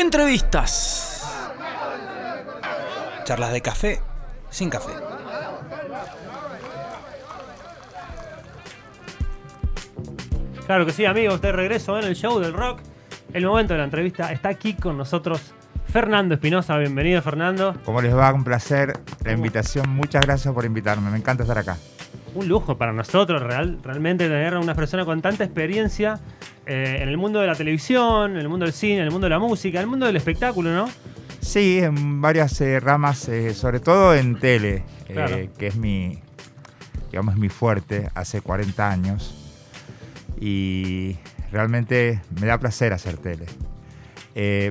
Entrevistas. Charlas de café sin café. Claro que sí, amigos, de regreso en el show del rock. El momento de la entrevista está aquí con nosotros Fernando Espinosa. Bienvenido, Fernando. ¿Cómo les va? Un placer la invitación. Muchas gracias por invitarme. Me encanta estar acá. Un lujo para nosotros real, realmente tener a una persona con tanta experiencia eh, en el mundo de la televisión, en el mundo del cine, en el mundo de la música, en el mundo del espectáculo, ¿no? Sí, en varias eh, ramas, eh, sobre todo en tele, Claro. que es mi, digamos, mi fuerte hace 40 años. Y realmente me da placer hacer tele.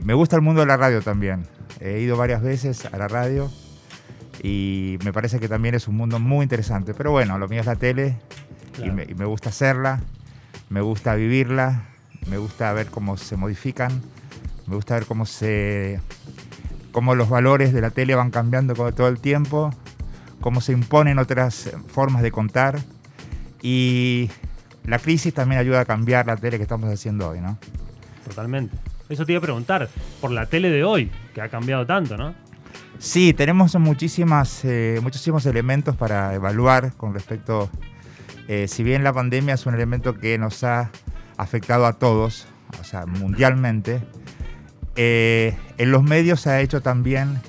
Me gusta el mundo de la radio también. He ido varias veces a la radio y me parece que también es un mundo muy interesante. Pero bueno, lo mío es la tele y, Claro. me, y me gusta hacerla, me gusta vivirla, me gusta ver cómo se modifican, me gusta ver cómo se cómo los valores de la tele van cambiando todo el tiempo, cómo se imponen otras formas de contar y la crisis también ayuda a cambiar la tele que estamos haciendo hoy, ¿no? Totalmente. Eso te iba a preguntar, por la tele de hoy, que ha cambiado tanto, ¿no? Sí, tenemos muchísimas, eh, muchísimos elementos para evaluar con respecto, eh, si bien la pandemia es un elemento que nos ha afectado a todos, o sea, mundialmente, eh, en los medios se ha hecho también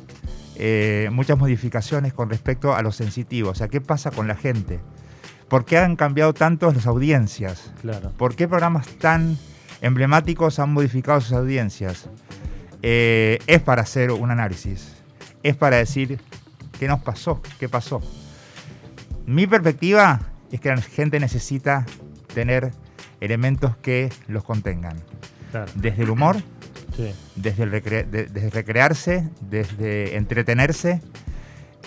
eh, muchas modificaciones con respecto a lo sensitivo, o sea, ¿qué pasa con la gente? ¿Por qué han cambiado tanto las audiencias? Claro. ¿Por qué programas tan emblemáticos han modificado sus audiencias? Eh, es para hacer un análisis, es para decir qué nos pasó, qué pasó. Mi perspectiva es que la gente necesita tener elementos que los contengan, Claro. desde el humor, Sí. desde, el recre- de- desde recrearse, desde entretenerse.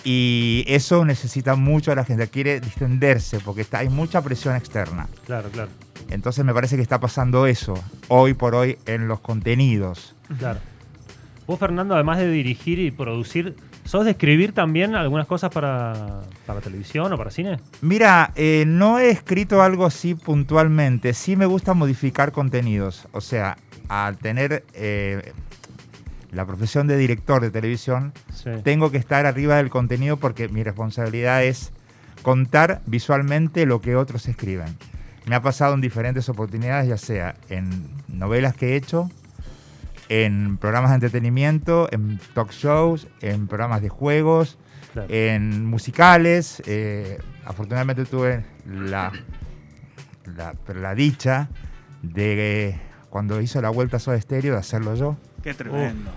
Y eso necesita mucho a la gente, quiere distenderse porque está, hay mucha presión externa. Claro, claro. Entonces me parece que está pasando eso hoy por hoy en los contenidos. Claro. Vos, Fernando, además de dirigir y producir, ¿sos de escribir también algunas cosas para, para televisión o para cine? Mira, eh, no he escrito algo así puntualmente, sí me gusta modificar contenidos. O sea, al tener eh, la profesión de director de televisión, Sí. tengo que estar arriba del contenido porque mi responsabilidad es contar visualmente lo que otros escriben. Me ha pasado en diferentes oportunidades, ya sea en novelas que he hecho, en programas de entretenimiento, en talk shows, en programas de juegos, Claro. en musicales. eh, afortunadamente tuve la, la, la dicha de eh, cuando hizo la vuelta a Soda Stereo de hacerlo yo. Qué tremendo.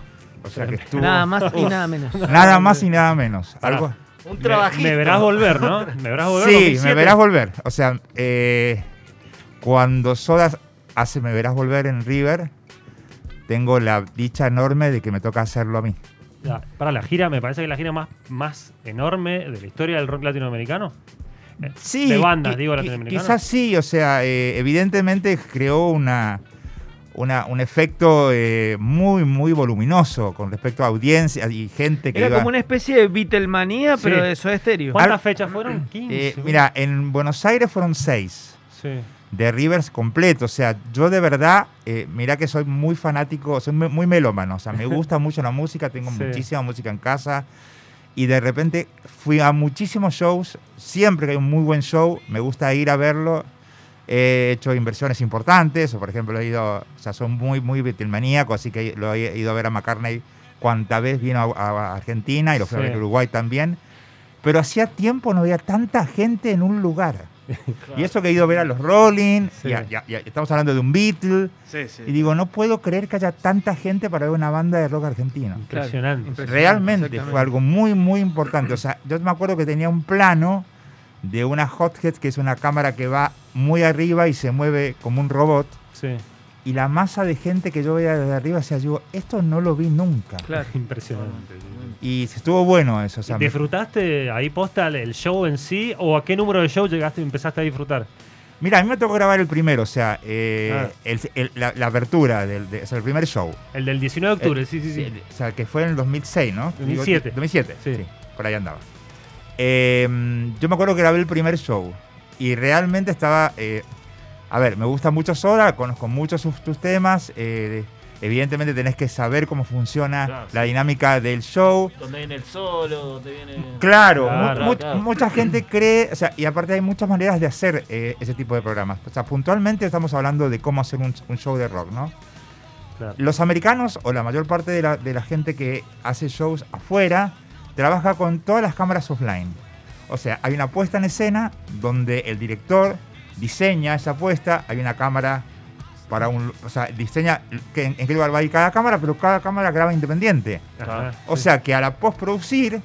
O sea que estuvo Nada más y nada menos. nada más y nada menos. Pará. Algo, Un Me- trabajito. Me, verás volver, ¿no? Me verás volver. sí, 2007. me verás volver. O sea, eh, cuando Soda hace Me verás volver en River, tengo la dicha enorme de que me toca hacerlo a mí. Ya, para la gira, me parece que la gira más, más enorme de la historia del rock latinoamericano. Eh, Sí, de bandas, digo, latinoamericanas. Quizás sí, o sea, eh, evidentemente creó una, una- un efecto eh, muy, muy voluminoso con respecto a audiencia y gente que Era iba- como una especie de Beatlemanía, Sí. pero de Soda Stereo. ¿Cuántas fechas fueron? 15. Eh, mira, en Buenos Aires fueron seis. Sí. De Rivers completo. O sea, yo de verdad, eh, mira que soy muy fanático, soy muy melómano. O sea, me gusta mucho la música, tengo Sí. muchísima música en casa. Y de repente fui a muchísimos shows. Siempre que hay un muy buen show, me gusta ir a verlo. He hecho inversiones importantes, o por ejemplo, he ido, o sea, soy muy, muy Beatlemaníaco, así que lo he ido a ver a McCartney cuanta vez vino a, a Argentina y lo fui a Sí. ver a Uruguay también. Pero hacía tiempo no había tanta gente en un lugar. Y eso que he ido a ver a los Rolling, Sí. estamos hablando de un Beatle, Sí, sí. y digo, no puedo creer que haya tanta gente para ver una banda de rock argentino. Impresionante. Claro, Realmente fue algo muy, muy importante. O sea, yo me acuerdo que tenía un plano de una Hothead, que es una cámara que va muy arriba y se mueve como un robot, Sí. Y la masa de gente que yo veía desde arriba, o sea, yo, esto no lo vi nunca. Claro. Impresionante. Y estuvo bueno eso. O sea, ¿Disfrutaste ahí posta el show en sí o a qué número de show llegaste y empezaste a disfrutar? Mira, a mí me tocó grabar el primero, o sea, eh, Ah. el- el- la, la apertura, del, de- o sea, el primer show. El del 19 de octubre, sí, sí, sí. O sea, que fue en el 2006, ¿no? 2007. 2007, Sí. sí. por ahí andaba. Eh, yo me acuerdo que grabé el primer show y realmente estaba... eh, a ver, me gusta mucho Soda, conozco muchos sus, tus temas, eh, evidentemente tenés que saber cómo funciona Claro, la sí. dinámica del show. Donde viene el solo, donde viene. Claro, Claro, mu- mu- claro. mucha gente cree, o sea, y aparte hay muchas maneras de hacer eh, ese tipo de programas. O sea, puntualmente estamos hablando de cómo hacer un, un show de rock, ¿no? Claro. Los americanos, o la mayor parte de la, de la gente que hace shows afuera, trabaja con todas las cámaras offline. O sea, hay una puesta en escena donde el director diseña esa puesta, hay una cámara para un... O sea, diseña que, en, en qué lugar va a ir cada cámara, pero cada cámara graba independiente. Ajá, O sí. sea, que a la postproducir,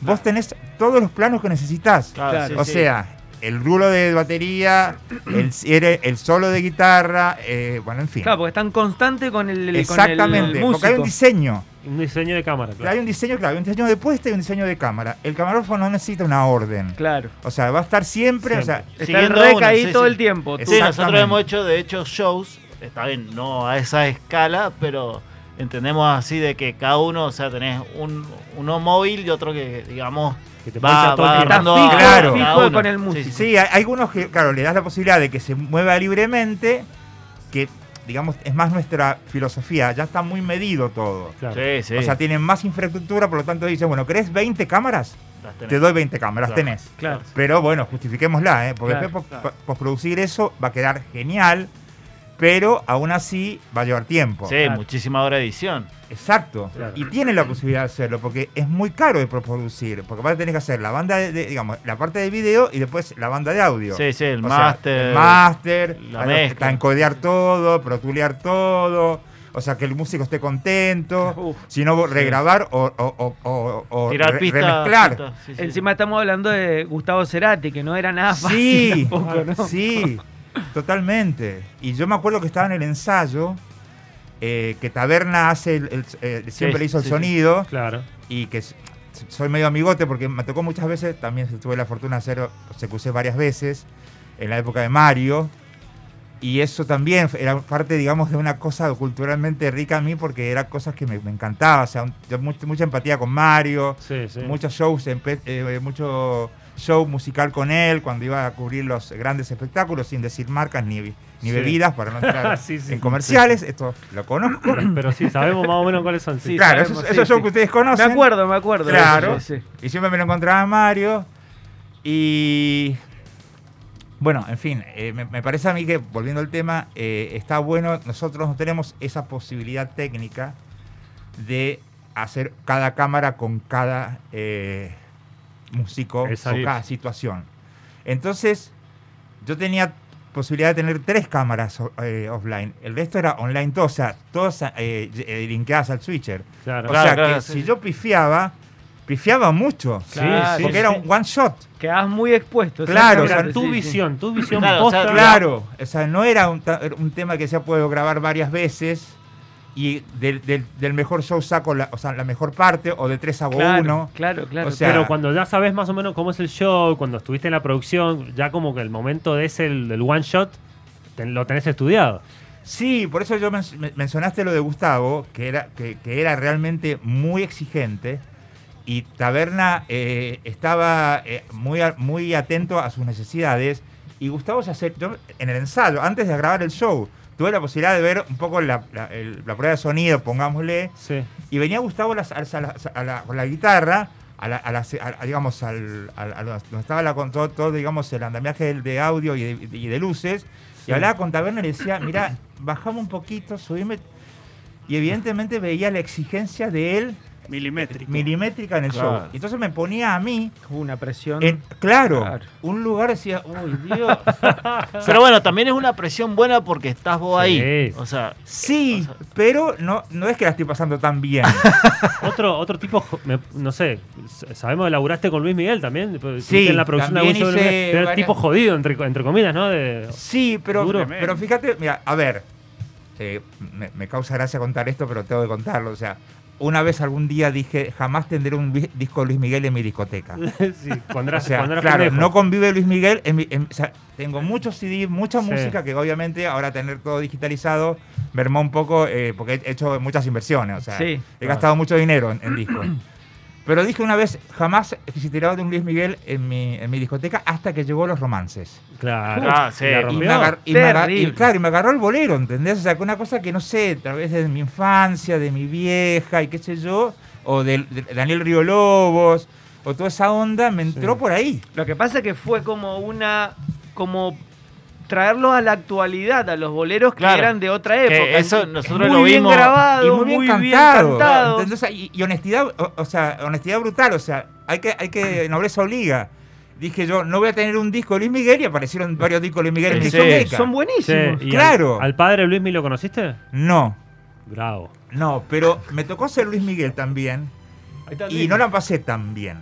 vos tenés todos los planos que necesitas. Claro, Claro. sí, O sí. sea, el rulo de batería, el, el, el solo de guitarra, eh, bueno, en fin. Claro, porque están constante con el, Exactamente, con el porque hay un músico. diseño. Un diseño de cámara, claro. Hay un diseño, claro, hay un diseño de puesta y un diseño de cámara. El camarógrafo no necesita una orden. Claro. O sea, va a estar siempre, o sea, Está el Siguiendo sí, todo sí. el tiempo. Sí, nosotros hemos hecho de hecho shows, está bien, no a esa escala, pero entendemos así de que cada uno, o sea, tenés un, uno móvil y otro que, digamos, Que te va, poncha todo el va tiempo. Está dando fijo, a Claro. fijo con el Sí, músico. sí, hay algunos que, claro, le das la posibilidad de que se mueva libremente, digamos, es más nuestra filosofía. Ya está muy medido todo. Claro. Sí, sí. O sea, tienen más infraestructura, por lo tanto dicen, bueno, ¿querés 20 cámaras? Te doy 20 cámaras, Claro. tenés. Claro. Pero bueno, justifiquémosla, ¿eh? porque Claro, después postproducir eso va a quedar genial, pero aún así va a llevar tiempo. Sí, Claro. muchísima hora de edición. Exacto. Claro. Y tienen la posibilidad de hacerlo, porque es muy caro de postproducir, porque vas a tener que hacer la banda de, de- digamos, la parte de video y después la banda de audio. Sí, sí, el O sea, máster. el máster, encodear todo, protulear todo. O sea, que el músico esté contento. Si no, regrabar o, o, o- o- Tirar remezclar. pistas, sí, sí. Encima estamos hablando de Gustavo Cerati, que no era nada fácil Sí, tampoco, ¿no? sí, totalmente. Y yo me acuerdo que estaba en el ensayo, eh, que Taberna hace el- el- eh, siempre Sí, le hizo el sí, sí. sonido Claro. y que soy medio amigote porque me tocó muchas veces, también tuve la fortuna de hacer CQC varias veces en la época de Mario. Y eso también era parte, digamos, de una cosa culturalmente rica a mí porque era cosas que me, me encantaba. O sea, un- yo mucha, mucha empatía con Mario, Sí, sí. muchos shows, eh, mucho show musical con él cuando iba a cubrir los grandes espectáculos sin decir marcas ni, ni Sí. bebidas para no entrar Sí, sí. en comerciales. Esto lo conozco. Pero sí, sabemos más o menos cuáles son. Sí. Claro, sabemos, esos, sí, esos shows que ustedes Me conocen. acuerdo, me acuerdo. Claro. Sí, sí. Y siempre me lo encontraba en Mario. Y bueno, en fin, eh, me, me parece a mí que, volviendo al tema, eh, está bueno, nosotros no tenemos esa posibilidad técnica de hacer cada cámara con cada eh, músico Exacto. o cada situación. Entonces, yo tenía posibilidad de tener tres cámaras o- eh, offline. El resto era online todo, o sea, todas eh, eh, linkeadas al switcher. Claro. O Claro, sea claro, que sí. si yo pifiaba, pifiaba mucho. Sí, porque sí. era un one shot. Quedabas muy expuesto. Claro, Era exactamente, tu sí, sí. visión, tu visión Claro, o sea. Claro. O sea, no era un, un tema que se puede grabar varias veces y del, del- del mejor show saco la, o sea, la mejor parte o de tres hago Claro, uno. claro, claro. O sea, Pero cuando ya sabes más o menos cómo es el show, cuando estuviste en la producción, ya como que el momento de ese, el, del one shot, lo tenés estudiado. Sí, por eso yo men- men- mencionaste lo de Gustavo, que era, que, que era realmente muy exigente. Y Taberna eh, estaba eh, muy, a- muy atento a sus necesidades. Y Gustavo se yo en el ensayo, antes de grabar el show, tuve la posibilidad de ver un poco la, la- el- la prueba de sonido, pongámosle. Sí. Y venía Gustavo las- a la, a la- con la guitarra, a la, a la- a- a- digamos, al, a donde estaba con todo, todo, digamos, el andamiaje de audio y de, y de luces. Y hablaba con Taberna y le decía, mira, bajamos un poquito, subime. Y evidentemente veía la exigencia de él Milimétrico. milimétrica en el Claro. show. Entonces me ponía a mí, Hubo una presión. en, claro, Claro. un lugar decía, uy, Dios. Pero bueno, también es una presión buena porque estás vos Sí. ahí. O sea, Sí, pero no, no es que la estoy pasando tan bien. Otro, otro tipo, me- no sé, sabemos que laburaste con Luis Miguel también. Sí, en la producción de Luis hice Miguel, pero varias- tipo jodido, entre, entre comillas, ¿no? De, Sí, pero, Duro. pero fíjate, mira, a ver, eh, me, me causa gracia contar esto, pero tengo que contarlo. O sea, una vez algún día dije, jamás tendré un disco de Luis Miguel en mi discoteca. sí, cuando O sea, claro, no convive Luis Miguel. En mi- en- o sea, tengo muchos CD, mucha Sí. música que obviamente ahora tener todo digitalizado mermó un poco eh, porque he hecho muchas inversiones. O sea, Sí. he gastado mucho dinero en, en discos. Pero dije una vez, jamás existirá de un Luis Miguel en mi, en mi discoteca hasta que llegó los romances. Claro. Ah, sí. Y me, agar- y me agar- y, Terrible. claro, y me agarró el bolero, ¿entendés? O sea, que una cosa que no sé, tal vez de mi infancia, de mi vieja y qué sé yo, o de, de Daniel Río Lobos, o toda esa onda, me entró Sí. por ahí. Lo que pasa es que fue como una. como traerlos a la actualidad, a los boleros que eran de otra Que época. eso nosotros muy lo bien vimos. grabado, y muy, muy bien bien cantado. cantado. ¿entendés? O sea, y, y honestidad, o, o sea, honestidad brutal, o sea, hay que, hay que, nobleza obliga. Dije yo, no voy a tener un disco de Luis Miguel y aparecieron varios discos de Luis Miguel en mi Sí. Son Sí, buenísimos. Claro. Al, al padre Luis lo conociste? No, Bravo. no, pero me tocó ser Luis Miguel también y no la pasé tan bien.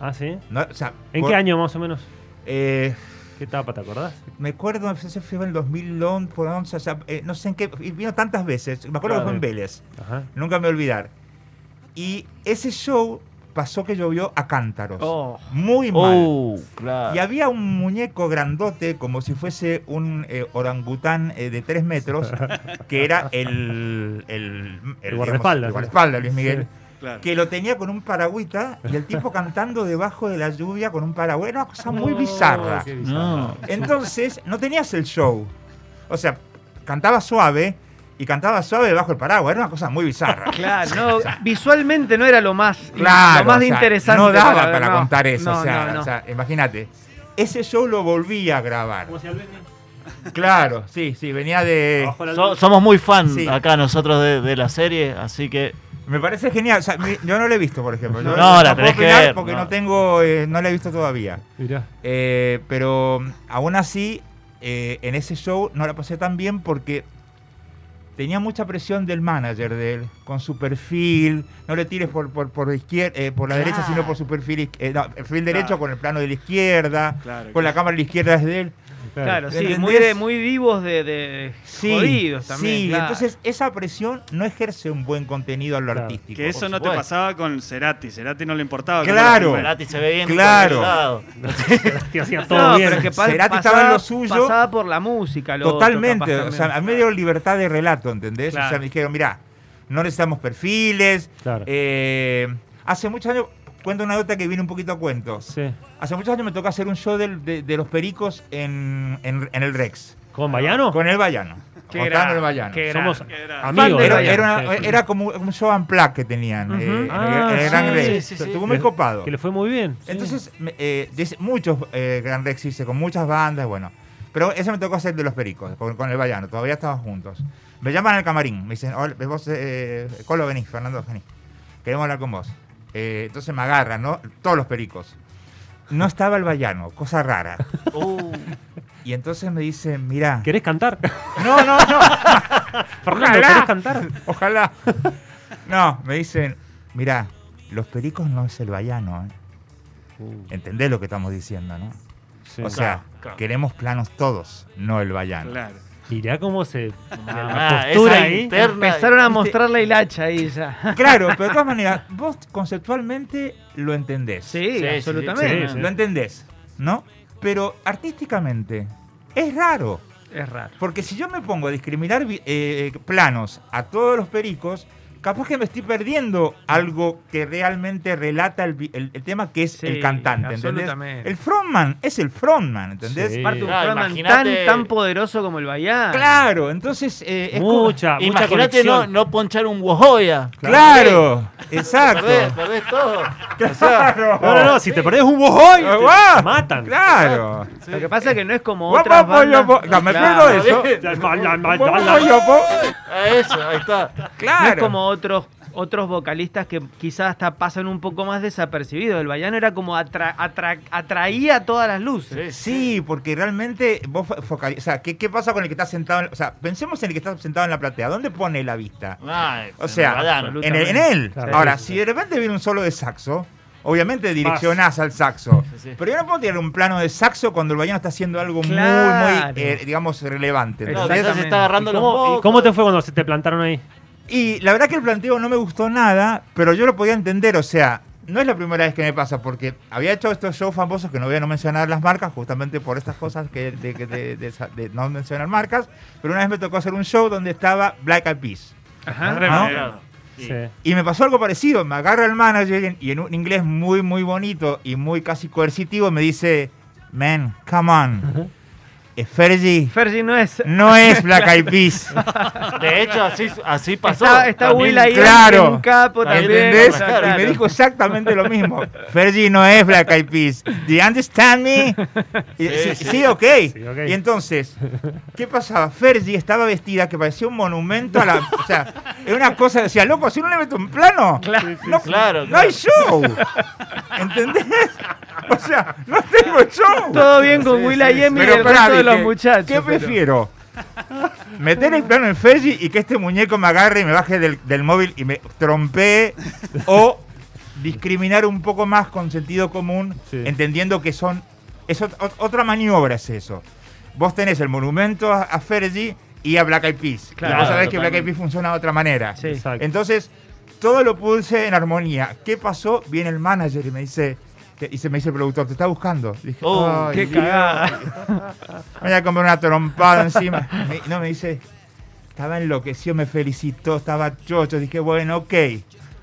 Ah, sí. No, o sea, ¿En por- qué año más o menos? eh, ¿Qué etapa te acordás? me acuerdo, si fue en el 2011, por 11, o sea, eh, no sé en qué, vino tantas veces, me acuerdo que fue en Vélez, Ajá. nunca me voy a olvidar. Y ese show pasó que llovió a cántaros, Oh. muy mal. Claro. Y había un muñeco grandote, como si fuese un eh, orangután eh, de 3 metros, que era el, el, El guardaespaldas. el guardaespaldas, Luis Miguel, Sí. Claro. que lo tenía con un paragüita y el tipo cantando debajo de la lluvia con un paragüita. Era una cosa muy bizarra. Qué bizarra. No. Entonces, no tenías el show. O sea, cantaba suave y cantaba suave debajo del paraguas. Era una cosa muy bizarra. Claro, no, visualmente no era lo más, Claro, lo más o sea, interesante. No daba para no. contar eso. No, o, sea, no, no. o sea, imagínate. Ese show lo volví a grabar. ¿Cómo se llama? Claro, sí, sí, venía de... So- somos muy fan Sí. acá nosotros de, de la serie, así que Me parece genial. O sea, mi- yo no lo he visto, por ejemplo. Yo No, la puedo tenés que opinar ver, Porque no. no, tengo, eh, no la he visto todavía. Mirá. Eh, pero mm, aún así, eh, en ese show no la pasé tan bien porque tenía mucha presión del manager de él, con su perfil. No le tires por, por, por, izquier- eh, por la derecha, sino por su perfil, iz- eh, no, el perfil derecho Claro. con el plano de la izquierda, Claro, con la claro. cámara de la izquierda es de él. Claro, sí, ¿Entendés? muy, de, muy vivos de, de Sí, jodidos también. sí, claro. entonces esa presión no ejerce un buen contenido a lo Claro. artístico. Que eso no te pasaba con Cerati. Cerati no le importaba. Claro. Cerati se ve bien Claro. Que hacía todo no, bien. pero que pa- Cerati pasaba, estaba en lo suyo. pasaba por la música. Lo Totalmente. o sea, a mí me dieron libertad de relato, ¿entendés? O sea, me dijeron, mira, no necesitamos perfiles. Claro. eh, hace muchos años, cuento una nota que viene un poquito a cuento. Sí. Hace muchos años me tocó hacer un show del- de, de los pericos en, en- en el Rex. ¿Con Bayano? Con el Bayano. Qué Con gran- el Bayano. qué Somos Qué gran- amigos. Era, era una- era como un show unplugged que tenían Ujú. eh, en el- Ah, en el Gran sí, Rex. sí, sí. Estuvo muy copado. Que le fue muy bien. sí. Entonces, eh, muchos eh, Gran Rex hice con muchas bandas, bueno. Pero ese me tocó hacer de los pericos, con, con el Bayano, todavía estaban juntos. Me llaman al camarín, me dicen, "Hola, vos, eh, Colo, vení, Fernando, vení. Queremos hablar con vos. Eh, entonces me agarran, ¿no? Todos los pericos. No estaba el Bayano, cosa rara. Uh, Y entonces me dicen, mirá. ¿Querés cantar? No, no, no. Fernando, Ojalá. ¿querés cantar? Ojalá. No, me dicen, mirá, los pericos no es el Bayano, ¿eh? ¿Entendés lo que estamos diciendo, no? Sí. O sea, claro. queremos planos todos, no el Bayano. Claro. Mirá cómo se. ah, la postura ahí. interna- Empezaron a mostrar la hilacha ahí ya. Claro, pero de todas maneras, vos conceptualmente lo entendés. Sí, sí, absolutamente. sí, sí. Lo entendés, ¿no? Pero artísticamente es raro. Es raro. Porque si yo me pongo a discriminar eh, planos a todos los pericos, capaz que me estoy perdiendo algo que realmente relata el, el- el tema que es Sí, el cantante, ¿entendés? El frontman es el frontman, ¿entendés? Sí. Aparte un Ah, frontman tan, tan poderoso como el Bayán. Claro, entonces eh, es como- Mucha, mucha Imagínate no, no ponchar un Wojoya. Claro, exacto. Perdés, perdés todo. Claro. No, no, no, si te perdés un bojoy, te, Ah, te matan. Claro. Lo que pasa es que no es como otras pollo, bandas. po- No, me Claro. pierdo eso. Eso, ahí está. Claro. No es como otros otros vocalistas que quizás hasta pasan un poco más desapercibidos. El Bayano era como atra- atra- atraía todas las luces. Sí, porque realmente vos focalizás. O sea, ¿qué, qué pasa con el que está sentado? en- o sea, pensemos en el que está sentado en la platea. ¿Dónde pone la vista? Ay, O sea. En, el- en él. Claro. Ahora, Sí, sí, si de repente viene un solo de saxo, obviamente direccionás al saxo. Sí, sí. Pero yo no puedo tirar un plano de saxo cuando el bayano está haciendo algo Claro. muy, muy, eh, digamos, relevante. Se está agarrando ¿Y los cómo, y cómo te fue cuando se te plantaron ahí? Y la verdad que el planteo no me gustó nada, pero yo lo podía entender, o sea, no es la primera vez que me pasa, porque había hecho estos shows famosos que no voy a no mencionar las marcas, justamente por estas cosas que de, de- de- de no mencionar marcas, pero una vez me tocó hacer un show donde estaba Black Eyed Peas. Ajá. ¿no? Sí. Y me pasó algo parecido. Me agarra el manager y en un inglés muy, muy bonito y muy casi coercitivo me dice, man, come on. Fergie Fergie no es. no es Black Eyed Peas. De hecho, así, así pasó. Está, está También- Will ahí claro. en capo también. ¿Entendés? o sea, Y me claro. dijo exactamente lo mismo. Fergie no es Black Eyed Peas. Do you understand me? Sí, sí, sí. sí, ok. Sí, ok. Y entonces, ¿qué pasaba? Fergie estaba vestida que parecía un monumento a la. O sea, era una cosa decía, loco, si no le meto un plano, Claro. no, Claro, no hay show. ¿Entendés? O sea, no tengo show. Todo bien con Will y Emi y Pero el resto de los dije, muchachos. ¿Qué prefiero? ¿Meter el plano en Fergie y que este muñeco me agarre y me baje del, del móvil y me trompee? ¿O discriminar un poco más con sentido común, Sí. entendiendo que son. Es ot- ot- otra maniobra es eso. Vos tenés el monumento a, a Fergie y a Black Eyed Peas. Claro, y vos sabés que Black Eyed. Peas funciona de otra manera. Sí. Entonces, todo lo puse en armonía. ¿Qué pasó? Viene el manager y me dice, y se me dice el productor, te está buscando. Dije, Oh, "Ay, Qué Dios". cagada. Me voy a comer una trompada encima. Me- no, me dice, estaba enloquecido, me felicitó, estaba chocho. Dije, bueno, ok.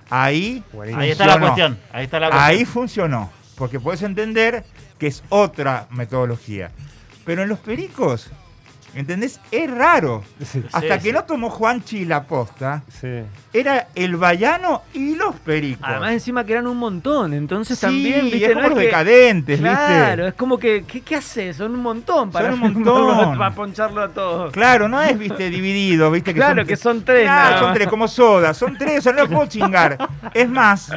Ahí, Buenísimo. Ahí está la cuestión. Ahí está la cuestión. Ahí funcionó. Porque puedes entender que es otra metodología. Pero en los pericos, ¿entendés? Es raro. Sí. Hasta Sí, que sí. no tomó Juanchi la posta, Sí. Era el vallano y los pericos. Además, encima que eran un montón. Entonces sí, también, viste, es no como los que- decadentes, Claro, ¿viste? es como que, ¿qué, qué haces? Son un montón para, Son un montón. para poncharlo a todos. Claro, no es, viste, dividido, viste. Claro, que son tres, Claro, son tres, como soda, son tres, o sea, no los puedo chingar. Es más,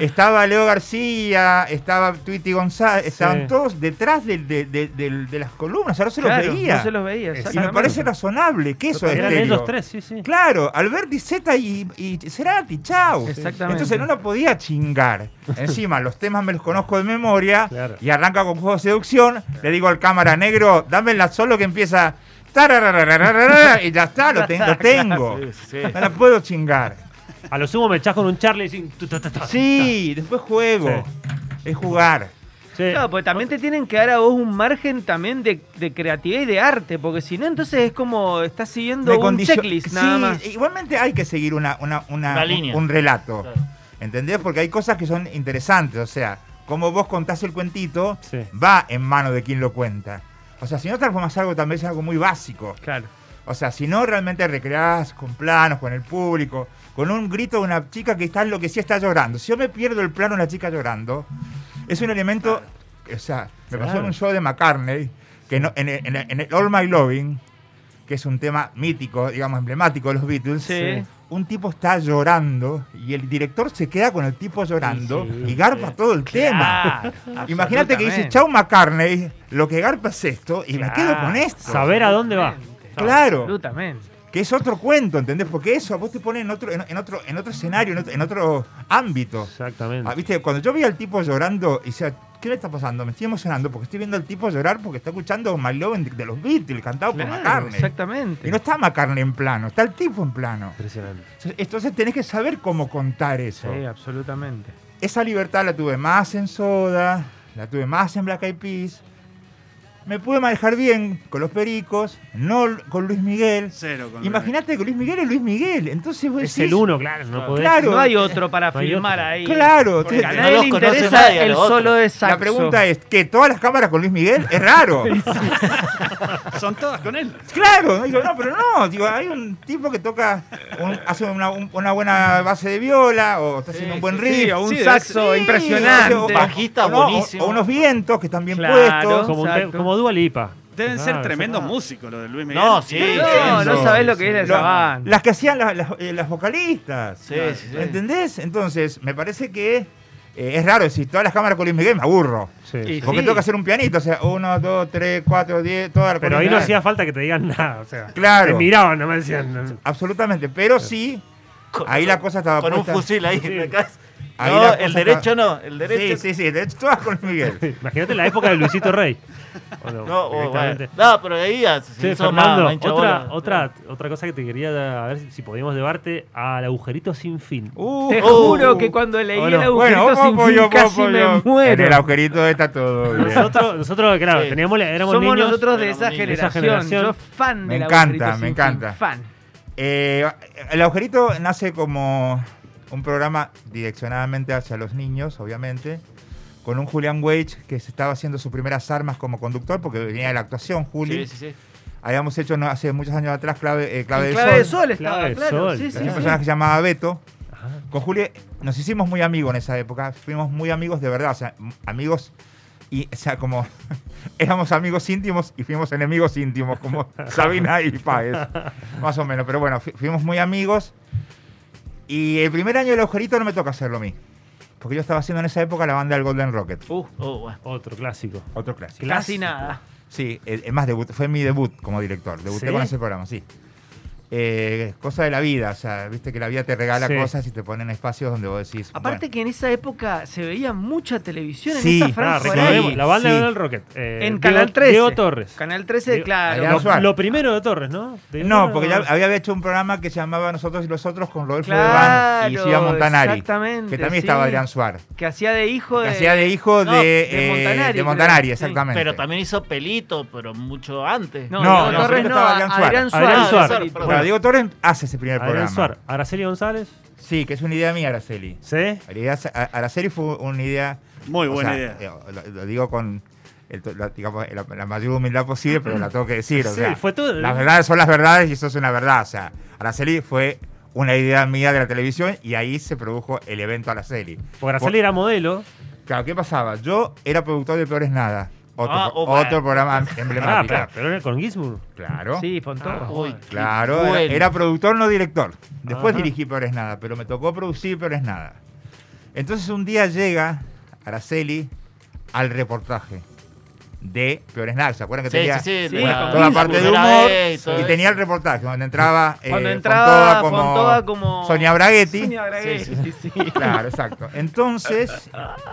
estaba Leo García, estaba Tweety González, estaban Sí. todos detrás de, de- del- de las columnas, ahora no se los Claro, veía. No se los veía, Y me parece razonable que eso es Eran ellos tres, sí, sí. Claro, Alberti Z y, y Cerati, chau. Exactamente. Entonces no la podía chingar. Encima, los temas me los conozco de memoria Claro. y arranca con juego de seducción. Le digo al cámara negro, dámela solo que empieza. Y ya está, lo, ten- lo tengo. Sí, sí. No la puedo chingar. A lo sumo me echás con un Charlie y sin-. Sí, después juego. Es jugar. Sí. Claro, porque también te tienen que dar a vos un margen también de, de creatividad y de arte, porque si no, entonces es como estás siguiendo un checklist nada Sí, más. Igualmente hay que seguir una, una, una- Una un- línea. un relato. Claro. ¿Entendés? Porque hay cosas que son interesantes. O sea, como vos contás el cuentito, Sí. va en mano de quien lo cuenta. O sea, si no transformas algo, también es algo muy básico. Claro. O sea, si no realmente recreás con planos, con el público, con un grito de una chica que está enloquecida, está llorando. Si yo me pierdo el plano de la chica llorando, es un elemento. O sea, me pasó en un show de McCartney, que no- en, el, en el- en el All My Loving, que es un tema mítico, digamos, emblemático de los Beatles. Sí. Un tipo está llorando y el director se queda con el tipo llorando Sí, y garpa todo el tema. Imagínate que dice, chau McCartney, lo que garpa es esto y me quedo con esto. Saber a dónde va. Claro. Absolutamente. Que es otro cuento, ¿entendés? Porque eso a vos te pone en otro, en, en otro, en otro escenario, en otro, en otro ámbito. Exactamente. Ah, ¿Viste? Cuando yo vi al tipo llorando y decía, ¿qué le está pasando? Me estoy emocionando porque estoy viendo al tipo llorar porque está escuchando My Love de, de los Beatles, cantado por Claro, McCartney. exactamente. Y no está McCartney en plano, está el tipo en plano. Impresionante. Entonces tenés que saber cómo contar eso. Sí, absolutamente. Esa libertad la tuve más en Soda, la tuve más en Black Eyed Peas. Me pude manejar bien con los pericos, no con Luis Miguel. Cero con Imagínate que Luis Miguel es Luis Miguel. Entonces vos Es decís, el uno, claro. No podés. Claro. No hay otro para No filmar otro. ahí. Claro, Porque a no nadie los le interesa nadie a el solo de saxo. La pregunta es, ¿que todas las cámaras con Luis Miguel? Es raro. Son todas con él. claro, no, digo, no, pero no, digo, hay un tipo que toca, un- hace una, un- una buena base de viola, o está haciendo un buen Sí, riff. o un Sí, saxo Sí, impresionante. o- o- Bajista o no, o- buenísimo. O, unos vientos que están bien Claro. puestos. Como, un. Como Dua Lipa. Deben ser Claro, tremendos sí. músicos los de Luis Miguel. No, sí, No, sí, no sí, sabés lo que es Lo- esa banda. las que hacían las, las- eh, las vocalistas. Sí, sí, sí. ¿Entendés? Entonces, me parece que eh, es raro decir todas las cámaras con Luis Miguel, me aburro. Sí. Y- Porque Sí. tengo que hacer un pianito, o sea, uno, dos, tres, cuatro, diez, todas las Pero ahí no hacía falta que te digan nada. O sea, Claro. Te miraban, no me decían. Absolutamente, pero sí, Con- ahí la cosa estaba Con un fusil ahí. Sí. Ahí no, el derecho no. El derecho. Sí, sí, sí, de hecho todas con Miguel. Imagínate la época de Luisito Rey. ¿O no? No, oh, bueno. no, pero ahí ya se Sí, hizo más- Fernando, más hincha otra, otra, otra cosa que te quería a ver si, si podíamos llevarte al agujerito sin fin. Uh, Te Oh. juro que cuando leí Bueno, el agujerito bueno, sin fin yo, casi yo. me En muero. el agujerito está todo bien. Nosotros, nosotros claro, Sí. teníamos, éramos Somos niños. nosotros de éramos esa niños. generación. Esa generación. Yo fan Me del encanta, agujerito me sin fin, encanta. Fan. Eh, el agujerito nace como un programa direccionadamente hacia los niños, obviamente, con un Julian Wage que se estaba haciendo sus primeras armas como conductor, porque venía de la actuación, Juli. Sí, sí, sí. Habíamos hecho no, hace muchos años atrás Clave, eh, clave, En del clave de Sol. sol estaba, Clave de claro. sol, sí, sí, un personaje que se llamaba Beto. Ajá. Con Juli nos hicimos muy amigos en esa época. Fuimos muy amigos de verdad, o sea, amigos y, o sea, como éramos amigos íntimos y fuimos enemigos íntimos, como Sabina y Páez, más o menos. Pero bueno, fu- fuimos muy amigos. Y el primer año del agujerito no me toca hacerlo a mí, porque yo estaba haciendo en esa época la banda del Golden Rocket, Uh, Oh, bueno. Otro clásico. otro clásico. casi nada. Sí, es más, debut, fue mi debut como director. Debuté ¿Sí? con ese programa, sí. Eh, cosa de la vida, o sea, viste que la vida te regala Sí. cosas y te ponen espacios donde vos decís. Aparte que en esa época se veía mucha televisión Sí, en esa Ah, franja recordemos, horaria. la banda Sí. de Donald Rocket. eh, En Diego- Canal 13. Diego Torres. Canal 13, Diego- claro. Lo, primero de Torres, ¿no? De No, Torres, porque ya había hecho un programa que se llamaba Nosotros y los Otros con Rodolfo Claro, Devane y Sia Montanari. exactamente, Que también sí. estaba Adrián Suárez. Que hacía de hijo Que de. hacía de hijo No, de, de eh, Montanari, de Montanari, creo. exactamente. Pero también hizo pelito, pero mucho antes. No, No, no, Torres no, Adrián Suárez. Adrián Suárez. Adrián Ah. Bueno, Diego Torres hace ese primer Adrián programa. Araceli González. Sí, que es una idea mía, Araceli. ¿Sí? Araceli fue una idea. Muy o buena sea, idea. eh, Lo, lo digo con el la, digamos, la, la mayor humildad posible, pero la tengo que decir. O Sí, sea, fue todo- Las verdades son las verdades y eso es una verdad. O sea, Araceli fue una idea mía de la televisión y ahí se produjo el evento Araceli. Porque Araceli era modelo. Claro, ¿qué pasaba? Yo era productor de Peores Nada. Otro, Ah, oh, otro bueno. programa Ah, emblemático. pero, pero era con Gizmo. claro. Sí. Uy, qué Claro, era, bueno. era productor, no director. Después Ajá. dirigí Peores Nada, pero me tocó producir Peores Nada. Entonces un día llega Araceli al reportaje de Peores Nada. ¿Se acuerdan que Sí, tenía sí, sí, Sí, la- con toda Gizmo. parte de humor? vez y tenía el reportaje donde entraba, eh, Cuando entraba Fontova como, Fontova como- Sonia Braguetti. Sonia Braguetti, Sí, sí. Claro, exacto. Entonces,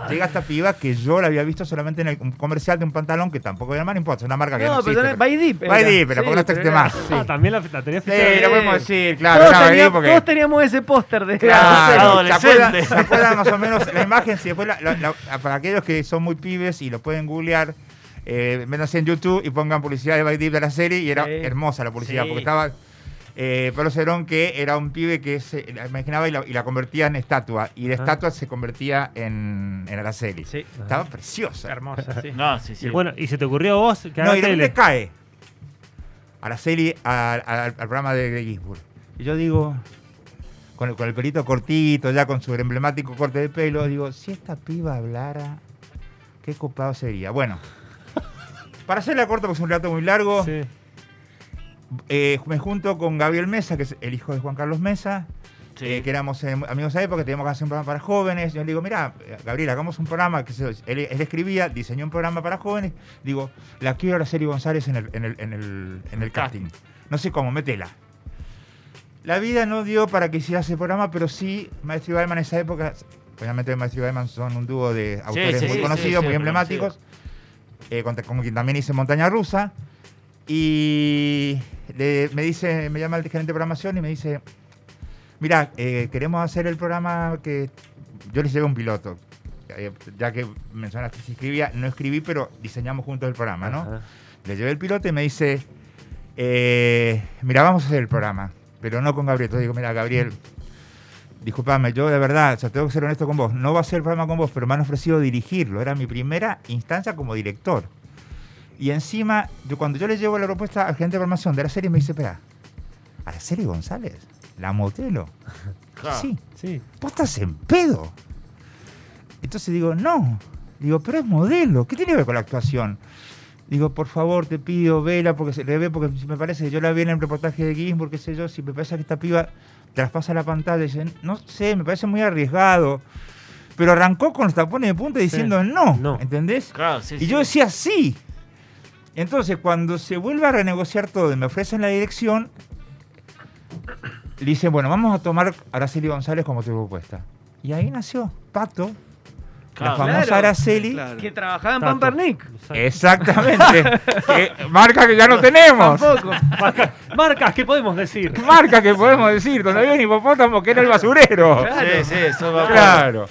llega esta piba que yo la había visto solamente en el un comercial de un pantalón que tampoco era mal, no importa, es una marca que no, No, pero existe. no- By Deep. By. Deep, pero porque no te pero existe era- más. Sí. Ah, también la, la tenía Sí, fichada. lo podemos decir, claro. todos, era By tenía- Deep porque... todos teníamos ese póster de Claro, ¿se Adolescente. se acuerdan más o menos la imagen? Si después la- la- la- para aquellos que son muy pibes y lo pueden googlear, eh, métanse en YouTube y pongan publicidad de By Deep de la serie y era Sí. hermosa la publicidad Sí. porque estaba eh, Pablo Cerón que era un pibe que se la imaginaba y la, y la convertía en estatua y de Ajá. estatua se convertía en, en Araceli. Sí, Estaba preciosa. hermosa, sí. No, sí, sí. Y bueno, ¿y se te ocurrió a vos que No, y de tele? repente cae Araceli al, al- al programa de, de Ginsburg. Y yo digo, con el, con el pelito cortito, ya con su emblemático corte de pelo, digo, si esta piba hablara, qué copado sería. Bueno, para hacerla corta, porque es un relato muy largo, Sí. eh, me junto con Gabriel Mesa, que es el hijo de Juan Carlos Mesa, Sí. eh, que éramos eh, amigos de época, teníamos que hacer un programa para jóvenes. Yo le digo, mira, Gabriel, hagamos un programa, que se- él, él escribía, diseñó un programa para jóvenes. Digo, la quiero a Araceli González en el, en el, en el, en el casting. No sé cómo, métela. La vida no dio para que hiciera ese programa, pero sí, Maestro y Balman en esa época, obviamente Maestro y Balman son un dúo de autores sí, muy conocidos, muy emblemáticos, eh, con, con quien también hice Montaña Rusa. Y le- me dice, me llama el gerente de programación y me dice, mira, eh, queremos hacer el programa que yo les llevé un piloto. Eh, ya que mencionaste si escribía, no escribí, pero diseñamos juntos el programa, ¿no? Ajá. Le llevé el piloto y me dice, eh, mira, vamos a hacer el programa, pero no con Gabriel. Entonces digo, mira, Gabriel, discúlpame, yo de verdad, o sea, tengo que ser honesto con vos, no va a ser el programa con vos, pero me han ofrecido dirigirlo, era mi primera instancia como director. Y encima, yo, cuando yo le llevo la propuesta al gerente de formación de la serie, me dice, espera, ¿a la serie González? ¿La modelo? Sí, Sí. vos estás en pedo. Entonces digo, no. Digo, pero es modelo. ¿Qué tiene que ver con la actuación? Digo, por favor, te pido, vela, porque se le ve, porque me parece que yo la vi en el reportaje de Ginsburg, qué sé yo, si me parece que esta piba traspasa la pantalla y dice, no sé, me parece muy arriesgado. Pero arrancó con los tapones de punta diciendo no, No. ¿entendés? Claro, sí, Y sí. yo decía sí. Entonces, cuando se vuelve a renegociar todo y me ofrecen la dirección, le dicen, bueno, vamos a tomar a Araceli González como tu propuesta. Y ahí nació Pato, Claro. la famosa Claro. Araceli. Claro. Que trabajaba en. Pampernick. Exactamente. Que- marca que ya no tenemos. Tampoco. Marca- marcas, ¿qué podemos decir? Marca que podemos decir, donde había un hipopótamo que era el basurero. Claro. Sí, sí, eso va Claro.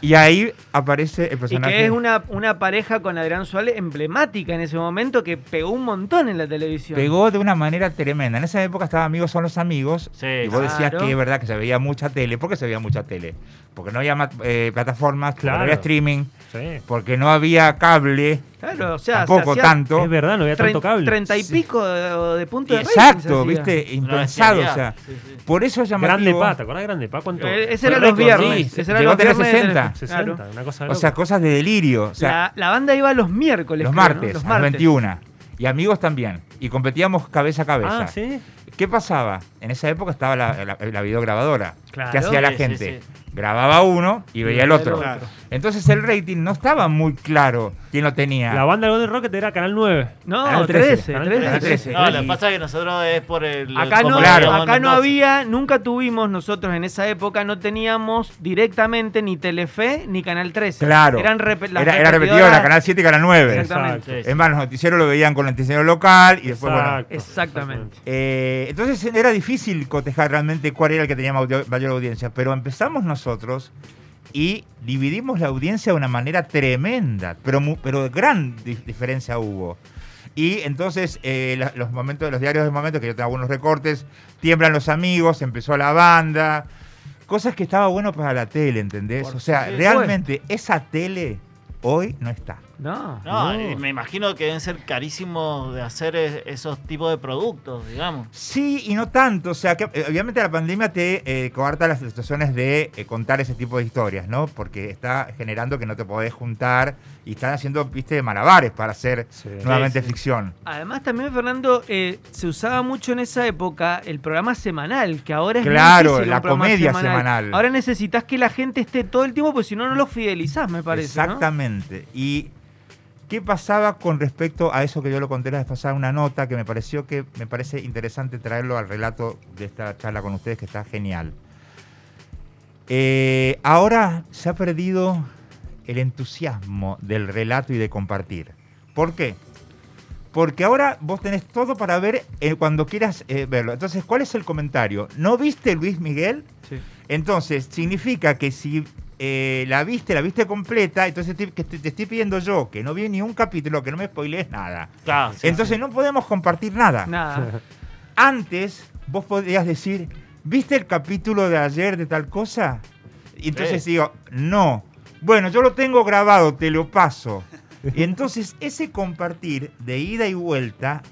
Y ahí aparece el Y personaje. que es una, una pareja con Adrián Suárez emblemática en ese momento que pegó un montón en la televisión. Pegó de una manera tremenda. En esa época estaba Amigos son los amigos. Sí, y vos decías que es verdad que se veía mucha tele. ¿Por qué se veía mucha tele? Porque no había eh, plataformas, porque Claro. no había streaming, Sí. porque no había cable, Claro, o sea, tampoco se hacía tanto. Es verdad, no había tanto cable. Treinta y Sí. pico de, de puntos de rating se Exacto, viste, impensado. O bestialidad. sea, Sí, sí. por eso es Grande. Pa, ¿te acordás de Grande Pa? ¿Cuánto? Eh, ese era los viernes. sí. ese era llegó los a tener viernes de 60. Telefe- 60, claro. una cosa de O sea, cosas de delirio. O sea, la, la banda iba los miércoles. los creo, ¿no? martes, Los a las martes. 21. Y amigos también. Y competíamos cabeza a cabeza. Ah, sí. ¿Qué pasaba? En esa época estaba la, la, la videograbadora. Claro. ¿Qué hacía la Sí, gente? sí. Grababa uno y veía el otro. Claro. Entonces el rating no estaba muy claro quién lo tenía. La banda de Golden Rocket era Canal 9. No, Canal 13, 13, 13, Canal 13. No, lo que pasa es que nosotros es por el. Acá no, Claro. acá no había, nunca tuvimos nosotros en esa época, no teníamos directamente ni Telefe ni Canal 13. Claro. Eran las era, era repetidora, Canal 7 y Canal 9. Exactamente. Sí, sí. Es más, los noticieros lo veían con el noticiero local y después, bueno. Exactamente. Eh, entonces era difícil cotejar realmente cuál era el que tenía mayor audiencia, pero empezamos nosotros y dividimos la audiencia de una manera tremenda, pero, pero gran di- diferencia hubo. Y entonces eh, la- los momentos de los diarios de momento, que yo tengo algunos recortes, tiemblan los amigos, empezó la banda, cosas que estaba bueno para la tele, ¿entendés? Por o sea, realmente esa tele hoy no está. No. No, me imagino que deben ser carísimos de hacer es- esos tipos de productos, digamos. Sí y no tanto, o sea, que eh, obviamente la pandemia te eh, coarta las situaciones de eh, contar ese tipo de historias, ¿no? Porque está generando que no te podés juntar y están haciendo, viste, malabares para hacer Sí. nuevamente Sí, sí. ficción. Además también, Fernando, eh, se usaba mucho en esa época el programa semanal, que ahora es Claro, difícil la comedia semanal. Ahora necesitas que la gente esté todo el tiempo, porque si no, no los fidelizás, me parece. ¿no? Exactamente. Y qué pasaba con respecto a eso que yo lo conté la vez pasada, una nota que me pareció que me parece interesante traerlo al relato de esta charla con ustedes, que está genial. Eh, ahora se ha perdido el entusiasmo del relato y de compartir. ¿Por qué? Porque ahora vos tenés todo para ver eh, cuando quieras eh, verlo. Entonces, ¿cuál es el comentario? ¿No viste Luis Miguel? Sí. Entonces, significa que si eh, la viste, la viste completa, entonces te, que te, te estoy pidiendo yo, que no vi ni un capítulo, que no me spoilees nada. Claro, sí, entonces no podemos compartir nada. Nada. Antes vos podías decir, ¿viste el capítulo de ayer de tal cosa? Y entonces Sí. digo, no. Bueno, yo lo tengo grabado, te lo paso. Y entonces ese compartir de ida y vuelta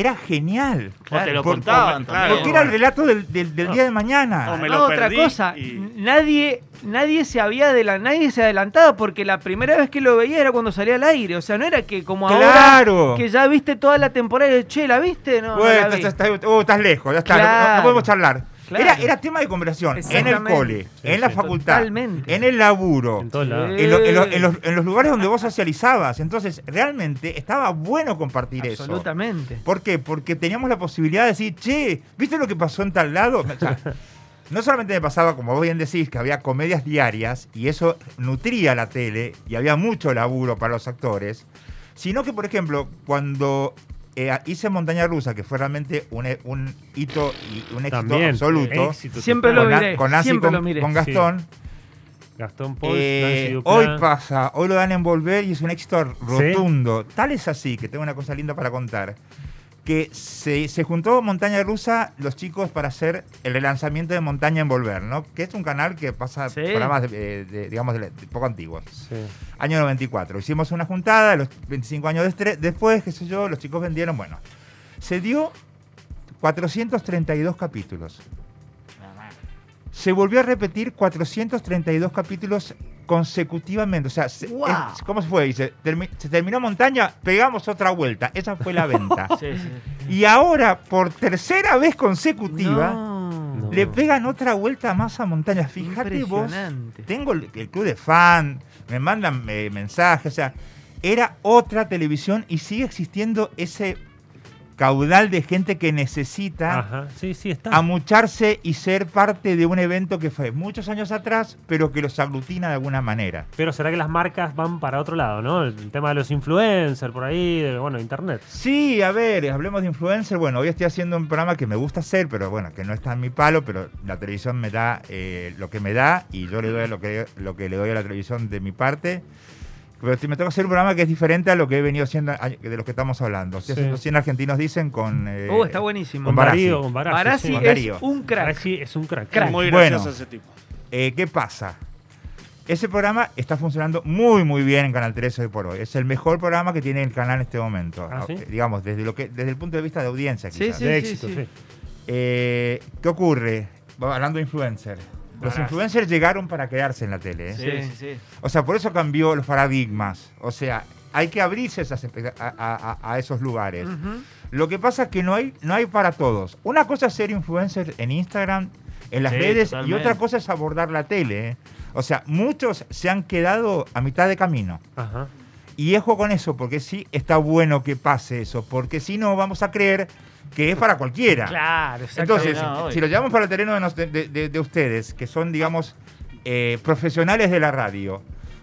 era genial. O te lo Por- contaban claro. también. Porque era el relato del, del- del día de mañana. O me No, lo otra cosa, y- nadie, nadie se había adela- nadie se adelantaba porque la primera vez que lo veía era cuando salía al aire. O sea, no era que como Claro. ahora que ya viste toda la temporada y che, ¿la viste? No, no Bueno, la vi. estás, estás- oh, estás lejos, ya está, no- no- no, Claro. podemos charlar. Claro. Era, era tema de conversación en el cole, Sí, en la sí, facultad, totalmente. en el laburo, En todos Sí. lados. en, lo- en lo- en los, en los lugares donde vos socializabas. Entonces, realmente estaba bueno compartir eso. Absolutamente. ¿Por qué? Porque teníamos la posibilidad de decir, che, ¿viste lo que pasó en tal lado? O sea, no solamente me pasaba, como vos bien decís, que había comedias diarias y eso nutría la tele y había mucho laburo para los actores, sino que, por ejemplo, cuando eh, hice Montaña Rusa, que fue realmente un, un hito y un éxito También. absoluto, éxito Siempre lo miré, con Nancy siempre con, lo miré. con Gastón, Gastón Paul, eh, Nancy hoy pasa, hoy lo dan en Volver y es un éxito rotundo. Tal es así, que tengo una cosa linda para contar, que se, se juntó Montaña Rusa los chicos para hacer el relanzamiento de Montaña en Volver, ¿no? Que es un canal que pasa Sí. programas, de, de- digamos, de, de poco antiguos. Sí. Año 94. Hicimos una juntada, los 25 años destre- después, qué sé yo, los chicos vendieron, bueno. Se dio 432 capítulos. Se volvió a repetir 432 capítulos consecutivamente. O sea, se- ¡Wow! es- ¿cómo se fue? Dice, termi- se terminó montaña, pegamos otra vuelta. Esa fue la venta. Sí, sí. y ahora, por tercera vez consecutiva, No. No. le pegan otra vuelta más a montaña. Fíjate vos, tengo el, el club de fan, me mandan eh, mensajes, o sea, era otra televisión y sigue existiendo ese caudal de gente que necesita Ajá, sí, sí, está. amucharse y ser parte de un evento que fue muchos años atrás, pero que los aglutina de alguna manera. Pero será que las marcas van para otro lado, ¿no? El tema de los influencers por ahí, de, bueno, internet. Sí, a ver, hablemos de influencer. Bueno, hoy estoy haciendo un programa que me gusta hacer, pero bueno, que no está en mi palo, pero la televisión me da eh, lo que me da y yo le doy lo que, lo que le doy a la televisión de mi parte. Pero si me toca hacer un programa que es diferente a lo que he venido haciendo, de lo que estamos hablando. Sí. haciendo 100 argentinos dicen con... eh, Uh, está buenísimo. con Barassi. Con Barassi, Barassi sí. con es Darío. un crack. Barassi es un crack. Crack. Muy Bueno. gracioso ese tipo. Eh, ¿Qué pasa? Ese programa está funcionando muy, muy bien en Canal 13 hoy por hoy. Es el mejor programa que tiene el canal en este momento. ¿Ah, sí? Digamos, desde, lo que, desde el punto de vista de audiencia. Sí, quizás. sí, de sí, éxito, sí. sí. Eh, ¿Qué ocurre? Va- Hablando de influencers. Los influencers llegaron para quedarse en la tele. ¿eh? Sí, Sí. sí, sí. O sea, por eso cambió los paradigmas. O sea, hay que abrirse esas a, a- esos lugares. Lo que pasa es que no hay, no hay para todos. Una cosa es ser influencer en Instagram, en las Sí, redes, y otra cosa es abordar la tele. ¿eh? O sea, muchos se han quedado a mitad de camino. Ajá. Y ojo con eso, porque sí está bueno que pase eso, porque si no vamos a creer que es para cualquiera. Claro, exacto. Entonces, No, si lo llevamos para el terreno de, de- de- de ustedes, que son, digamos, eh, profesionales de la radio,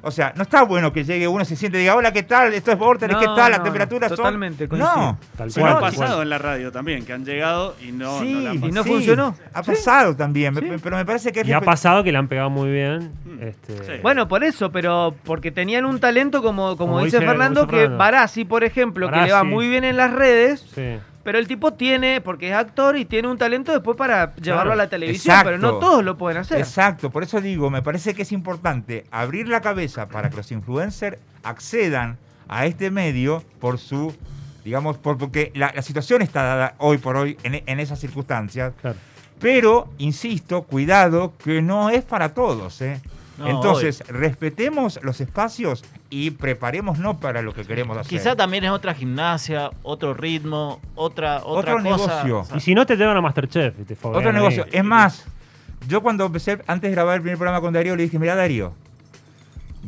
o sea, no está bueno que llegue uno y se siente y diga, hola, ¿qué tal? Esto es Vortex, ¿qué tal? Las no, temperaturas son... totalmente, coincido. No, Tal Pero cual, ha pasado en la radio también, que han llegado y no, sí, no la han ¿Y no sí, funcionó? Ha pasado también, Sí. pero me parece que es Y ha pasado que le han pegado muy bien. Mm. Este, Sí. Bueno, por eso, pero porque tenían un talento, como, como, Como dice, dice- Fernando, como que. Barassi, por ejemplo, que le va muy bien en las redes, sí. Pero el tipo tiene, porque es actor y tiene un talento después para llevarlo a la televisión, Exacto. pero no todos lo pueden hacer. Exacto, por eso digo, me parece que es importante abrir la cabeza para que los influencers accedan a este medio por su, digamos, por, porque la, la situación está dada hoy por hoy en, en esas circunstancias. Claro. Pero, insisto, cuidado, que no es para todos. ¿eh? No, Entonces, respetemos los espacios y preparémonos para lo que queremos hacer. Quizá también es otra gimnasia, otro ritmo, otra, otra Otro cosa. negocio. O sea, Y si no, te llevan a Masterchef. Y te Otro ahí. negocio. Es más, yo cuando empecé, antes de grabar el primer programa con Darío, le dije, mira Darío,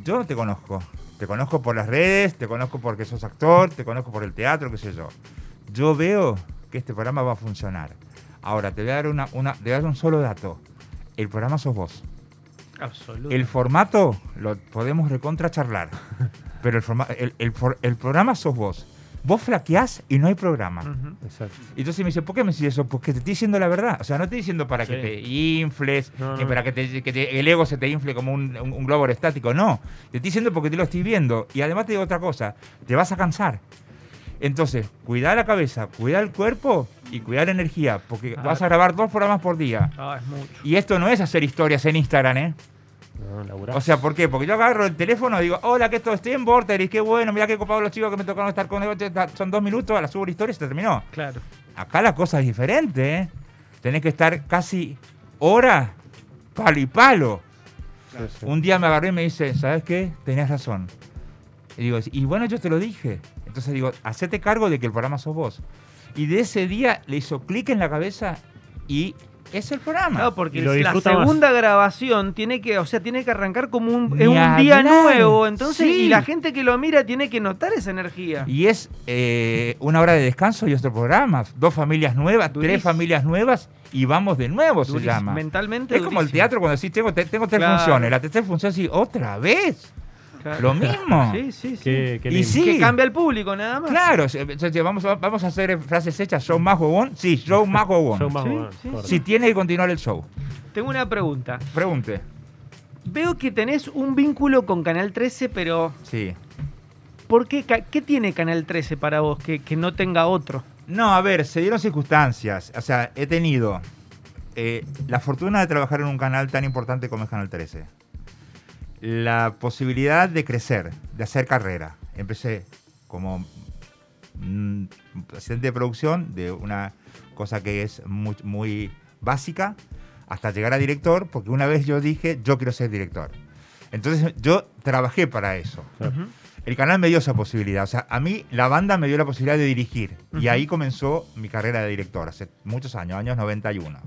yo no te conozco. Te conozco por las redes, te conozco porque sos actor, te conozco por el teatro, qué sé yo. Yo veo que este programa va a funcionar. Ahora, te voy a dar, una, una, te voy a dar un solo dato. El programa sos vos. Absoluto. El formato lo podemos recontra charlar. Pero el, forma- el, el for- el programa sos vos. Vos flaqueás y no hay programa. Exacto. Y Entonces me dice, ¿por qué me decís eso? Porque te estoy diciendo la verdad. O sea, no estoy diciendo para que te infles, No, ni no. para que, te- que te- el ego se te infle como un, un- un globo aerostático. No. Te estoy diciendo porque te lo estoy viendo. Y además te digo otra cosa. Te vas a cansar. Entonces, cuida la cabeza, cuida el cuerpo y cuida la energía. Porque Ah. vas a grabar dos programas por día. Ah, es mucho. Y esto no es hacer historias en Instagram, ¿eh? No. O sea, ¿por qué? Porque yo agarro el teléfono y digo, hola, que esto estoy en Vortex, qué bueno, mira qué copado los chicos que me tocaron estar con ellos. Son dos minutos, a la subo la historia y se terminó. Claro. Acá la cosa es diferente, ¿eh? Tenés que estar casi hora, palo y palo. Sí. Un día me agarré y me dice, ¿sabes qué? Tenías razón. Y digo, y bueno, yo te lo dije. Entonces digo, hacete cargo de que el programa sos vos. Y de ese día le hizo clic en la cabeza y es el programa. Claro, porque la más. segunda grabación tiene que, o sea, tiene que arrancar como un, es día nuevo, entonces, Sí. y la gente que lo mira tiene que notar esa energía. Y es eh, una hora de descanso y otro programa. Dos familias nuevas, tres familias nuevas y vamos de nuevo, se llama. Mentalmente Es como el teatro cuando decís, tengo, te- tengo tres Claro. funciones. La tercera función, sí, otra vez. Claro. Lo mismo. Sí, sí, sí. Qué, qué Y sí. Que cambia el público, nada más. Claro, vamos, a- vamos a hacer frases hechas. ¿Show más on? Sí, show más on. Show más Sí, bueno, sí, correcto. Si tiene que continuar el show. Tengo una pregunta. Pregunte. Veo que tenés un vínculo con Canal 13, pero Sí. ¿por qué? ¿Qué tiene Canal 13 para vos que, que no tenga otro? No, a ver, se dieron circunstancias. O sea, he tenido eh, la fortuna de trabajar en un canal tan importante como es Canal 13. La posibilidad de crecer, de hacer carrera. Empecé como mm, asistente de producción de una cosa que es muy, muy básica hasta llegar a director, porque una vez yo dije, yo quiero ser director. Entonces yo trabajé para eso. El canal me dio esa posibilidad. O sea, a mí la banda me dio la posibilidad de dirigir. Y ahí comenzó mi carrera de director, hace muchos años, años 91.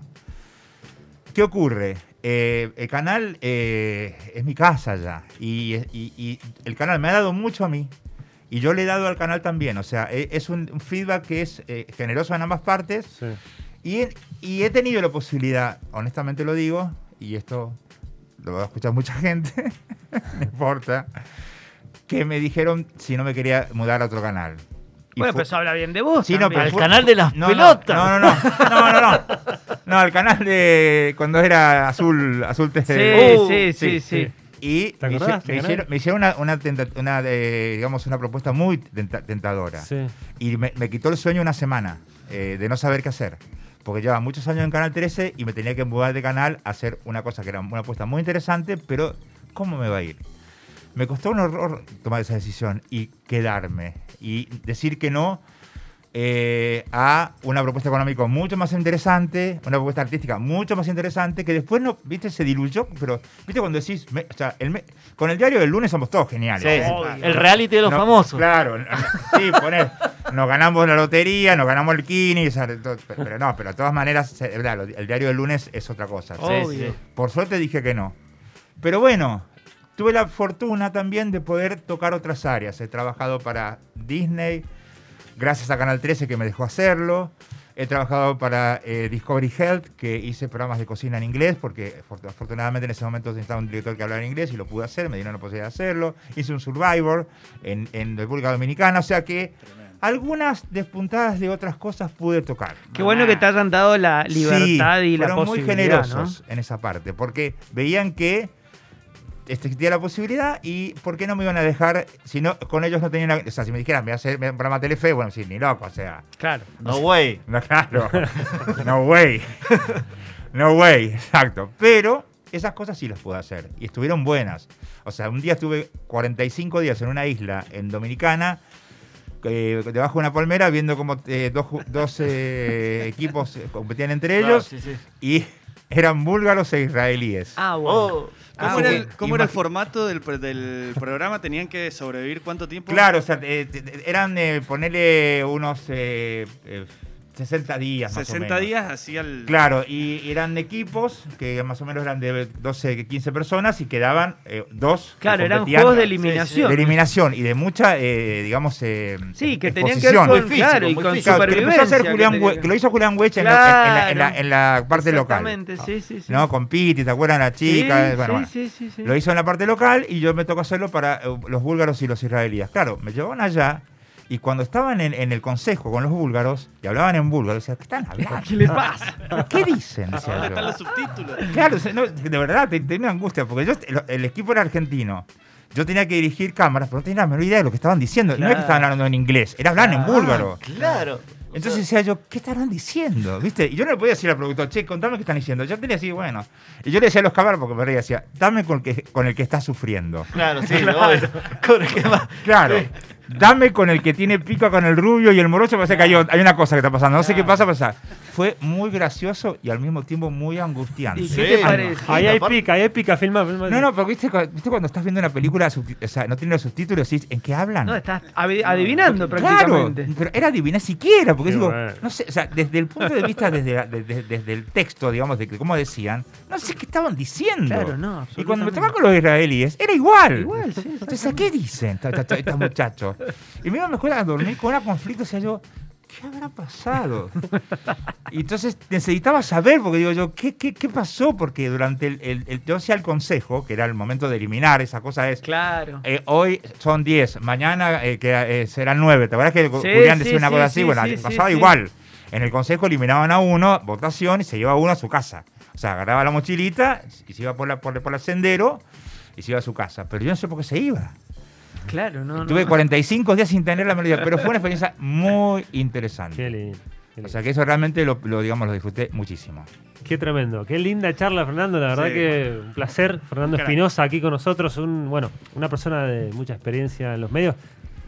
¿Qué ocurre? Eh, el canal eh, es mi casa ya. Y, y- y el canal me ha dado mucho a mí. Y yo le he dado al canal también, o sea, e- es un feedback que es eh, generoso en ambas partes. Sí. Y he, y he tenido la posibilidad, honestamente lo digo, y esto lo va a escuchar mucha gente, no importa, que me dijeron si no me quería mudar a otro canal. Y Bueno, eso habla bien de vos. Sí, no, pero Al fue- canal de las no, pelotas. No, no, no, no, no, no. No, el canal de cuando era azul, azul Sí, TC. Uh, sí, sí, sí, sí. Y ¿Te me, acordás hicieron, me hicieron una, una, tenta- una, eh, digamos, una propuesta muy tenta- tentadora. Sí. Y me, me quitó el sueño una semana eh, de no saber qué hacer. Porque llevaba muchos años en Canal 13 y me tenía que mudar de canal a hacer una cosa que era una apuesta muy interesante, pero ¿cómo me va a ir? Me costó un horror tomar esa decisión y quedarme y decir que no eh, a una propuesta económica mucho más interesante, una propuesta artística mucho más interesante, que después no, viste, se diluyó, pero viste cuando decís, me- o sea, el me- con el diario del lunes somos todos geniales. Sí, el reality de los No, famosos. Claro, no, sí, poner, nos ganamos la lotería, nos ganamos el kini, o sea, to- pero no, pero de todas maneras, se- verdad, lo- el diario del lunes es otra cosa. Sí, Obvio. sí. Por suerte dije que no. Pero bueno, tuve la fortuna también de poder tocar otras áreas. He trabajado para Disney, gracias a Canal 13 que me dejó hacerlo. He trabajado para eh, Discovery Health, que hice programas de cocina en inglés, porque afor- afortunadamente en ese momento necesitaba un director que hablara inglés y lo pude hacer, me dieron la posibilidad de hacerlo. Hice un Survivor en, en República Dominicana, o sea que algunas despuntadas de otras cosas pude tocar. Qué bueno que te hayan dado la libertad Sí, y la fueron muy posibilidad, generosos en esa parte, porque veían que existía la posibilidad y por qué no me iban a dejar, si no, con ellos no tenían, o sea, si me dijeran, me voy a hacer un programa Telefe, bueno, sí, ni loco, o sea. Claro. No way. no, claro, no way, no way, exacto, pero esas cosas sí las pude hacer y estuvieron buenas, o sea, un día estuve 45 días en una isla en Dominicana, eh, debajo de una palmera, viendo cómo eh, dos, eh, equipos competían entre Claro, ellos sí, sí. y eran búlgaros e israelíes. Ah, bueno. Oh, ¿Cómo, Ah, era, sí. el, cómo era el formato del, del programa? ¿Tenían que sobrevivir cuánto tiempo? Claro, o sea, eh, eran, eh, ponerle unos eh, eh, 60 días más o 60 menos. días hacía el. Claro, y eran equipos que más o menos eran de 12, 15 personas y quedaban eh, dos. que Claro, eran juegos de de eliminación. eliminación y de mucha, eh, digamos, eh, Sí, que tenían que ver con, Muy físico, claro, y con. Claro, que lo supervivencia. Julián que que lo hizo Julián en, la- en la, en la- en la parte local. Exactamente, sí, sí, sí. ¿No? Con Piti, ¿te acuerdan? La chica. Sí, bueno, sí, bueno. sí, sí, sí. Lo hizo en la parte local y yo me tocó hacerlo para eh, los búlgaros y los israelíes. Claro, me llevaban allá y cuando estaban en, en el consejo con los búlgaros y hablaban en búlgaro, decía, ¿qué están hablando? ¿Qué le pasa? ¿Qué dicen? Decía ¿Dónde yo. están los subtítulos? Claro, no, de verdad, te- tenía angustia, porque yo, el, el equipo era argentino. Yo tenía que dirigir cámaras, pero no tenía la menor idea de lo que estaban diciendo. No es Claro. que estaban hablando en inglés, era hablar en búlgaro. Claro. Entonces decía yo, ¿qué estarán diciendo? ¿Viste? Y yo no le podía decir al productor, che, contame qué están diciendo. Yo tenía así, bueno. Y yo le decía a los cámaras porque me reía, decía, dame con el que, con el que está sufriendo. Claro, sí, obvio. Con el que más- Claro. Sí. Dame con el que tiene pica con el rubio y el morocho, parece que hay, hay una cosa que está pasando. No sé qué pasa, pasa. Fue muy gracioso y al mismo tiempo muy angustiante. ¿Y Sí, qué te parece? Ahí hay pica, ahí hay pica, filma, filma. No, no, pero ¿viste, cu- ¿viste cuando estás viendo una película, o sea, no tiene los subtítulos, y ¿en qué hablan? No, estás adi- adivinando Claro, prácticamente. pero era adivinar siquiera, porque digo, bueno. no sé, o sea, desde el punto de vista, desde, la- desde, desde el texto, digamos, de que- cómo decían, no sé qué estaban diciendo. Claro, no, Y cuando me tocaba con los israelíes, era igual. Igual, sí, Entonces, ¿a ¿qué dicen estos muchachos? Y me iba a la escuela a dormir con una conflicto, o sea, yo, ¿qué habrá pasado? Y entonces necesitaba saber, porque digo yo, ¿qué, qué, qué pasó? Porque durante el, el, el- yo hacía el consejo, que era el momento de eliminar, esa cosa es, Claro. eh, hoy son 10, mañana eh, que, eh, serán 9. ¿Te acuerdas que Sí, Julián sí, decía una sí, cosa sí, así? Bueno, pasaba igual. En el consejo eliminaban a uno, votación, y se llevaba uno a su casa. O sea, agarraba la mochilita y se iba por, la, por, por el sendero y se iba a su casa. Pero yo no sé por qué se iba. Claro, no, Tuve no. 45 días sin tener la melodía, pero fue una experiencia muy interesante. Qué lindo. O sea, que eso realmente lo, lo, digamos, lo disfruté muchísimo. Qué tremendo, qué linda charla, Fernando. La verdad Sí. que un placer. Fernando. Espinosa aquí con nosotros, un, bueno, una persona de mucha experiencia en los medios.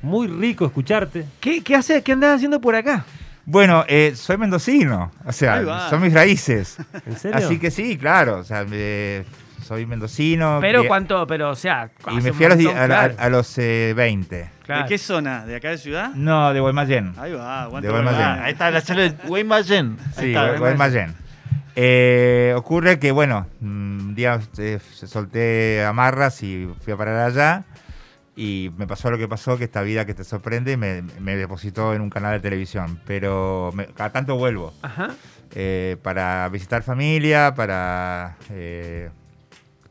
Muy rico escucharte. ¿Qué, qué haces? ¿Qué andas haciendo por acá? Bueno, eh, soy mendocino, o sea, son mis raíces. ¿En serio? Así que sí, claro, o sea, me- soy mendocino. Pero que- cuánto, pero o sea, Y me fui a los, di- montón, a, la- claro, a los eh, 20. claro. ¿De qué zona? ¿De acá de ciudad? No, de Guaymallén. Ahí va. De Guaymallén. Ah, ahí está la sala de Guaymallén. Sí, Guaymallén. Eh, ocurre que, bueno, un día eh, se solté amarras y fui a parar allá. y me pasó lo que pasó, que esta vida que te sorprende me, me depositó en un canal de televisión. Pero me- cada tanto vuelvo Ajá. eh, para visitar familia, para eh,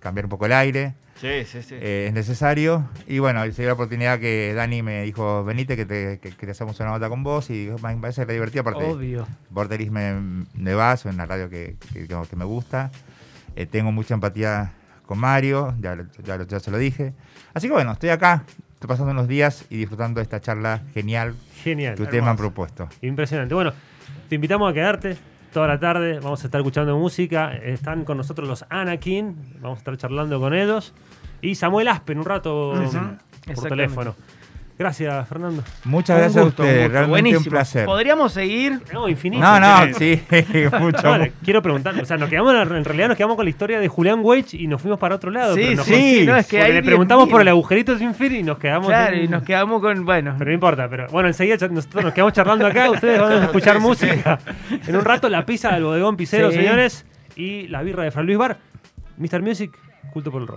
cambiar un poco el aire. Sí, sí, sí. eh, es necesario. Y bueno, se dio la oportunidad que Dani me dijo, venite que te, que, que te hacemos una nota con vos y me parece re divertido. Aparte, Obvio. Borderis me, me va, es una radio que, que- que me gusta. Eh, tengo mucha empatía con Mario, ya, ya, ya se lo dije. Así que bueno, estoy acá, estoy pasando unos días y disfrutando de esta charla genial Genial. que ustedes me han propuesto. Impresionante. Bueno, te invitamos a quedarte toda la tarde. Vamos a estar escuchando música. Están con nosotros los Anakin. Vamos a estar charlando con ellos. Y Samuel Aspen un rato por teléfono. Gracias, Fernando. Muchas Un gracias gusto, a un ustedes, realmente Buenísimo. un placer. Podríamos seguir. No, infinito. No, no, sí, mucho. No, quiero preguntar, o sea, nos quedamos, en realidad nos quedamos con la historia de Julián Weich y nos fuimos para otro lado. Sí, pero nos sí, no, es que hay le preguntamos 10.000. por el agujerito sin fin y nos quedamos. Claro, en- y nos quedamos con. Bueno. Pero no importa, pero bueno, enseguida nosotros nos quedamos charlando acá, ustedes van a escuchar música. En un rato la pizza del bodegón Picero, Sí. señores, y la birra de Fran Luis Bar, Mr. Music, culto por el rock.